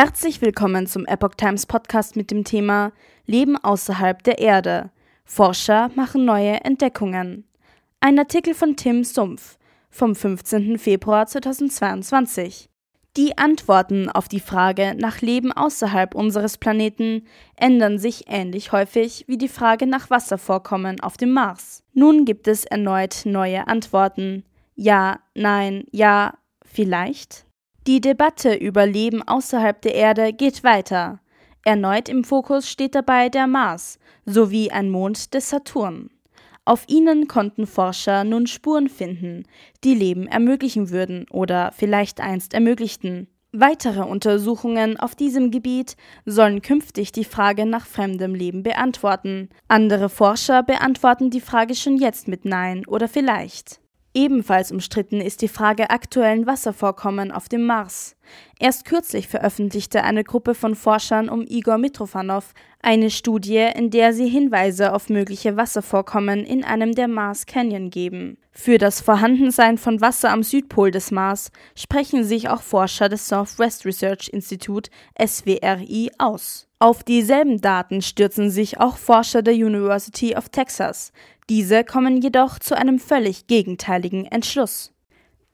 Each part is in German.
Herzlich willkommen zum Epoch Times Podcast mit dem Thema Leben außerhalb der Erde. Forscher machen neue Entdeckungen. Ein Artikel von Tim Sumpf vom 15. Februar 2022. Die Antworten auf die Frage nach Leben außerhalb unseres Planeten ändern sich ähnlich häufig wie die Frage nach Wasservorkommen auf dem Mars. Nun gibt es erneut neue Antworten. Ja, nein, ja, vielleicht? Die Debatte über Leben außerhalb der Erde geht weiter. Erneut im Fokus steht dabei der Mars sowie ein Mond des Saturn. Auf ihnen konnten Forscher nun Spuren finden, die Leben ermöglichen würden oder vielleicht einst ermöglichten. Weitere Untersuchungen auf diesem Gebiet sollen künftig die Frage nach fremdem Leben beantworten. Andere Forscher beantworten die Frage schon jetzt mit Nein oder vielleicht. Ebenfalls umstritten ist die Frage aktuellen Wasservorkommen auf dem Mars. Erst kürzlich veröffentlichte eine Gruppe von Forschern um Igor Mitrofanov eine Studie, in der sie Hinweise auf mögliche Wasservorkommen in einem der Mars Canyon geben. Für das Vorhandensein von Wasser am Südpol des Mars sprechen sich auch Forscher des Southwest Research Institute SWRI aus. Auf dieselben Daten stürzen sich auch Forscher der University of Texas, diese kommen jedoch zu einem völlig gegenteiligen Entschluss.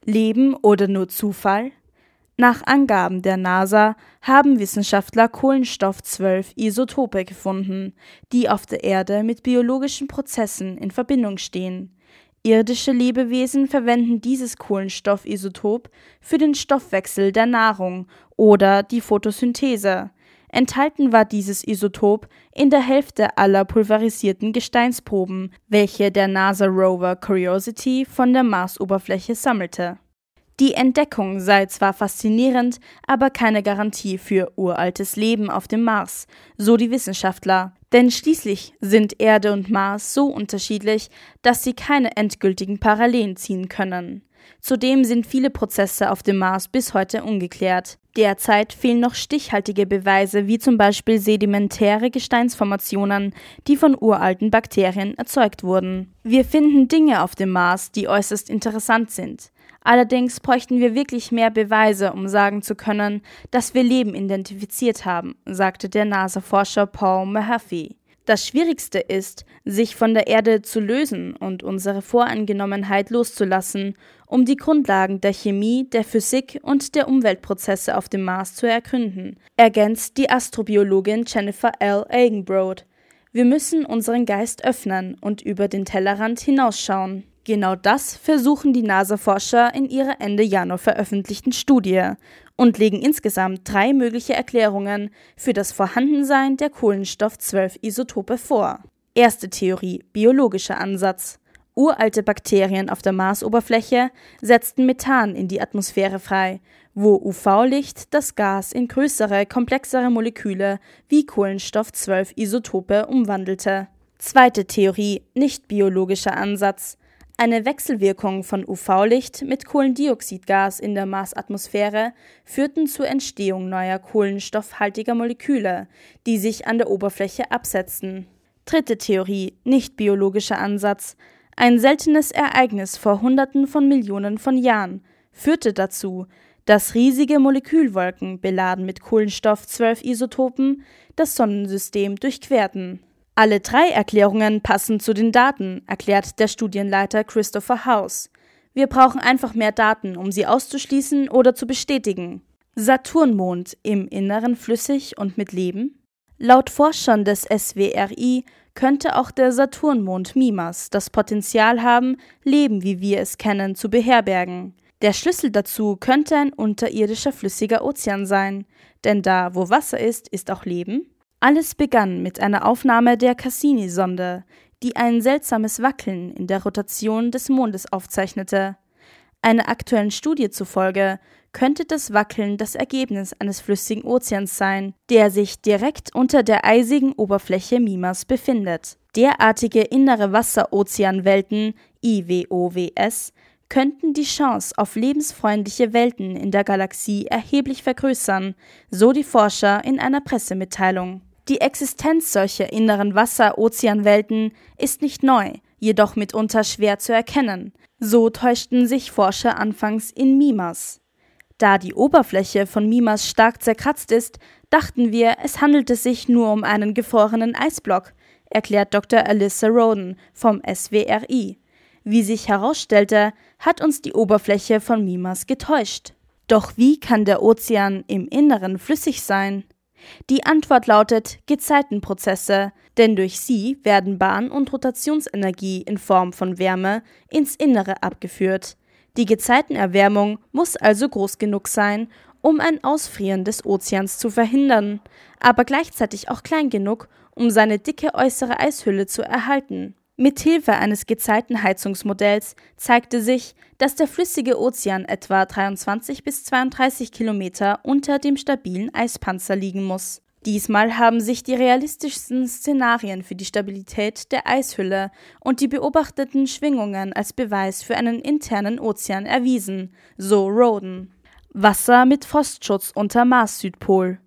Leben oder nur Zufall? Nach Angaben der NASA haben Wissenschaftler Kohlenstoff-12-Isotope gefunden, die auf der Erde mit biologischen Prozessen in Verbindung stehen. Irdische Lebewesen verwenden dieses Kohlenstoffisotop für den Stoffwechsel der Nahrung oder die Photosynthese, Enthalten war dieses Isotop in der Hälfte aller pulverisierten Gesteinsproben, welche der NASA-Rover Curiosity von der Marsoberfläche sammelte. Die Entdeckung sei zwar faszinierend, aber keine Garantie für uraltes Leben auf dem Mars, so die Wissenschaftler. Denn schließlich sind Erde und Mars so unterschiedlich, dass sie keine endgültigen Parallelen ziehen können. Zudem sind viele Prozesse auf dem Mars bis heute ungeklärt. Derzeit fehlen noch stichhaltige Beweise, wie zum Beispiel sedimentäre Gesteinsformationen, die von uralten Bakterien erzeugt wurden. Wir finden Dinge auf dem Mars, die äußerst interessant sind. Allerdings bräuchten wir wirklich mehr Beweise, um sagen zu können, dass wir Leben identifiziert haben, sagte der NASA-Forscher Paul Mahaffey. Das Schwierigste ist, sich von der Erde zu lösen und unsere Voreingenommenheit loszulassen, um die Grundlagen der Chemie, der Physik und der Umweltprozesse auf dem Mars zu ergründen, ergänzt die Astrobiologin Jennifer L. Eigenbrod. Wir müssen unseren Geist öffnen und über den Tellerrand hinausschauen. Genau das versuchen die NASA-Forscher in ihrer Ende Januar veröffentlichten Studie und legen insgesamt drei mögliche Erklärungen für das Vorhandensein der Kohlenstoff-12-Isotope vor. Erste Theorie: biologischer Ansatz. Uralte Bakterien auf der Marsoberfläche setzten Methan in die Atmosphäre frei, wo UV-Licht das Gas in größere, komplexere Moleküle wie Kohlenstoff-12-Isotope umwandelte. Zweite Theorie: nicht biologischer Ansatz. Eine Wechselwirkung von UV-Licht mit Kohlendioxidgas in der Marsatmosphäre führten zur Entstehung neuer kohlenstoffhaltiger Moleküle, die sich an der Oberfläche absetzten. Dritte Theorie, nicht biologischer Ansatz. Ein seltenes Ereignis vor Hunderten von Millionen von Jahren führte dazu, dass riesige Molekülwolken beladen mit Kohlenstoff-12-Isotopen das Sonnensystem durchquerten alle drei Erklärungen passen zu den Daten, erklärt der Studienleiter Christopher House. Wir brauchen einfach mehr Daten, um sie auszuschließen oder zu bestätigen. Saturnmond im Inneren flüssig und mit Leben? Laut Forschern des SWRI könnte auch der Saturnmond Mimas das Potenzial haben, Leben, wie wir es kennen, zu beherbergen. Der Schlüssel dazu könnte ein unterirdischer flüssiger Ozean sein, denn da, wo Wasser ist, ist auch Leben. Alles begann mit einer Aufnahme der Cassini-Sonde, die ein seltsames Wackeln in der Rotation des Mondes aufzeichnete. Einer aktuellen Studie zufolge könnte das Wackeln das Ergebnis eines flüssigen Ozeans sein, der sich direkt unter der eisigen Oberfläche Mimas befindet. Derartige innere Wasserozeanwelten IWOWS könnten die Chance auf lebensfreundliche Welten in der Galaxie erheblich vergrößern, so die Forscher in einer Pressemitteilung. Die Existenz solcher inneren Wasser-Ozeanwelten ist nicht neu, jedoch mitunter schwer zu erkennen. So täuschten sich Forscher anfangs in Mimas. Da die Oberfläche von Mimas stark zerkratzt ist, dachten wir, es handelte sich nur um einen gefrorenen Eisblock, erklärt Dr. Alyssa Roden vom SWRI. Wie sich herausstellte, hat uns die Oberfläche von Mimas getäuscht. Doch wie kann der Ozean im Inneren flüssig sein? Die Antwort lautet Gezeitenprozesse, denn durch sie werden Bahn- und Rotationsenergie in Form von Wärme ins Innere abgeführt. Die Gezeitenerwärmung muss also groß genug sein, um ein Ausfrieren des Ozeans zu verhindern, aber gleichzeitig auch klein genug, um seine dicke äußere Eishülle zu erhalten. Mithilfe eines Gezeitenheizungsmodells zeigte sich, dass der flüssige Ozean etwa 23 bis 32 Kilometer unter dem stabilen Eispanzer liegen muss. Diesmal haben sich die realistischsten Szenarien für die Stabilität der Eishülle und die beobachteten Schwingungen als Beweis für einen internen Ozean erwiesen, so Roden. Wasser mit Frostschutz unter Mars-Südpol.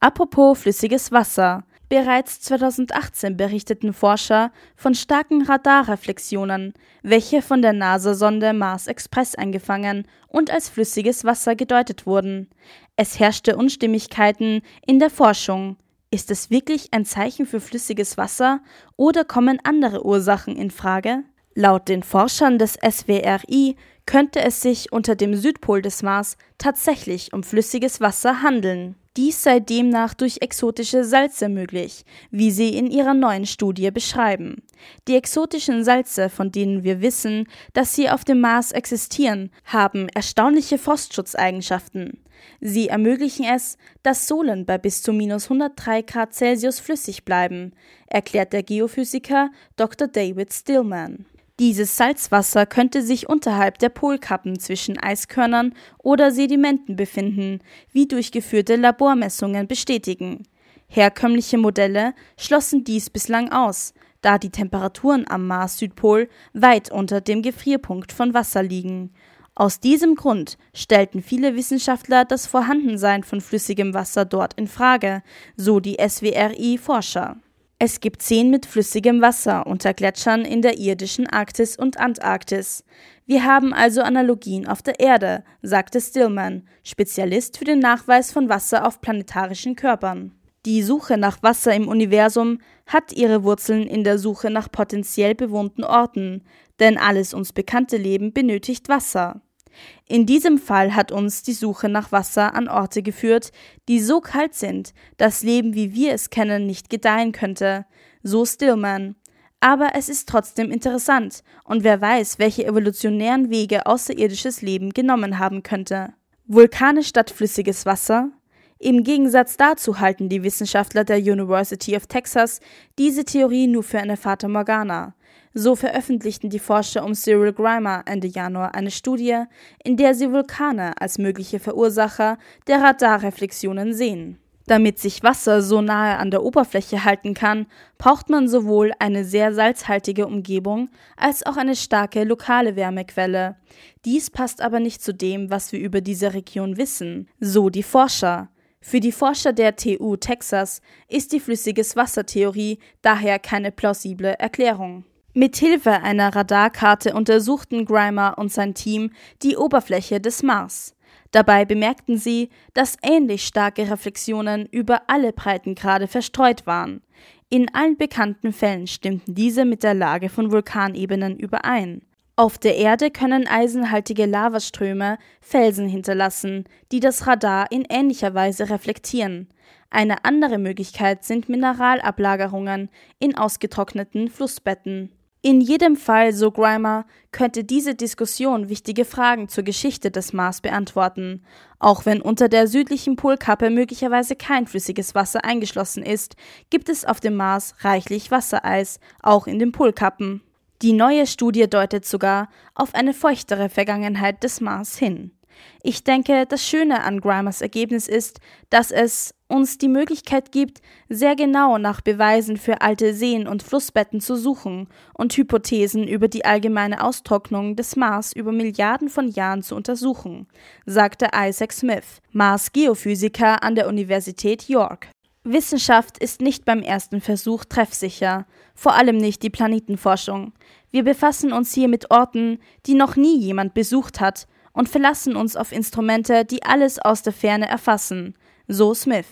Apropos flüssiges Wasser. Bereits 2018 berichteten Forscher von starken Radarreflexionen, welche von der NASA-Sonde Mars Express eingefangen und als flüssiges Wasser gedeutet wurden. Es herrschte Unstimmigkeiten in der Forschung. Ist es wirklich ein Zeichen für flüssiges Wasser oder kommen andere Ursachen in Frage? Laut den Forschern des SWRI könnte es sich unter dem Südpol des Mars tatsächlich um flüssiges Wasser handeln. Dies sei demnach durch exotische Salze möglich, wie sie in ihrer neuen Studie beschreiben. Die exotischen Salze, von denen wir wissen, dass sie auf dem Mars existieren, haben erstaunliche Frostschutzeigenschaften. Sie ermöglichen es, dass Sohlen bei bis zu minus 103 Grad Celsius flüssig bleiben, erklärt der Geophysiker Dr. David Stillman. Dieses Salzwasser könnte sich unterhalb der Polkappen zwischen Eiskörnern oder Sedimenten befinden, wie durchgeführte Labormessungen bestätigen. Herkömmliche Modelle schlossen dies bislang aus, da die Temperaturen am Mars-Südpol weit unter dem Gefrierpunkt von Wasser liegen. Aus diesem Grund stellten viele Wissenschaftler das Vorhandensein von flüssigem Wasser dort in Frage, so die SWRI-Forscher. Es gibt Seen mit flüssigem Wasser unter Gletschern in der irdischen Arktis und Antarktis. Wir haben also Analogien auf der Erde, sagte Stillman, Spezialist für den Nachweis von Wasser auf planetarischen Körpern. Die Suche nach Wasser im Universum hat ihre Wurzeln in der Suche nach potenziell bewohnten Orten, denn alles uns bekannte Leben benötigt Wasser. In diesem Fall hat uns die Suche nach Wasser an Orte geführt, die so kalt sind, dass Leben wie wir es kennen nicht gedeihen könnte, so Stillman. Aber es ist trotzdem interessant, und wer weiß, welche evolutionären Wege außerirdisches Leben genommen haben könnte. Vulkane statt flüssiges Wasser? Im Gegensatz dazu halten die Wissenschaftler der University of Texas diese Theorie nur für eine Fata Morgana. So veröffentlichten die Forscher um Cyril Grimer Ende Januar eine Studie, in der sie Vulkane als mögliche Verursacher der Radarreflexionen sehen. Damit sich Wasser so nahe an der Oberfläche halten kann, braucht man sowohl eine sehr salzhaltige Umgebung als auch eine starke lokale Wärmequelle. Dies passt aber nicht zu dem, was wir über diese Region wissen, so die Forscher. Für die Forscher der TU Texas ist die flüssiges Wassertheorie daher keine plausible Erklärung. Mithilfe einer Radarkarte untersuchten Grimer und sein Team die Oberfläche des Mars. Dabei bemerkten sie, dass ähnlich starke Reflexionen über alle Breitengrade verstreut waren. In allen bekannten Fällen stimmten diese mit der Lage von Vulkanebenen überein. Auf der Erde können eisenhaltige Lavaströme Felsen hinterlassen, die das Radar in ähnlicher Weise reflektieren. Eine andere Möglichkeit sind Mineralablagerungen in ausgetrockneten Flussbetten. In jedem Fall, so Grimer, könnte diese Diskussion wichtige Fragen zur Geschichte des Mars beantworten. Auch wenn unter der südlichen Polkappe möglicherweise kein flüssiges Wasser eingeschlossen ist, gibt es auf dem Mars reichlich Wassereis, auch in den Polkappen. Die neue Studie deutet sogar auf eine feuchtere Vergangenheit des Mars hin. Ich denke, das Schöne an Grimers Ergebnis ist, dass es uns die Möglichkeit gibt, sehr genau nach Beweisen für alte Seen und Flussbetten zu suchen und Hypothesen über die allgemeine Austrocknung des Mars über Milliarden von Jahren zu untersuchen, sagte Isaac Smith, Mars-Geophysiker an der Universität York. Wissenschaft ist nicht beim ersten Versuch treffsicher, vor allem nicht die Planetenforschung. Wir befassen uns hier mit Orten, die noch nie jemand besucht hat und verlassen uns auf Instrumente, die alles aus der Ferne erfassen, so Smith.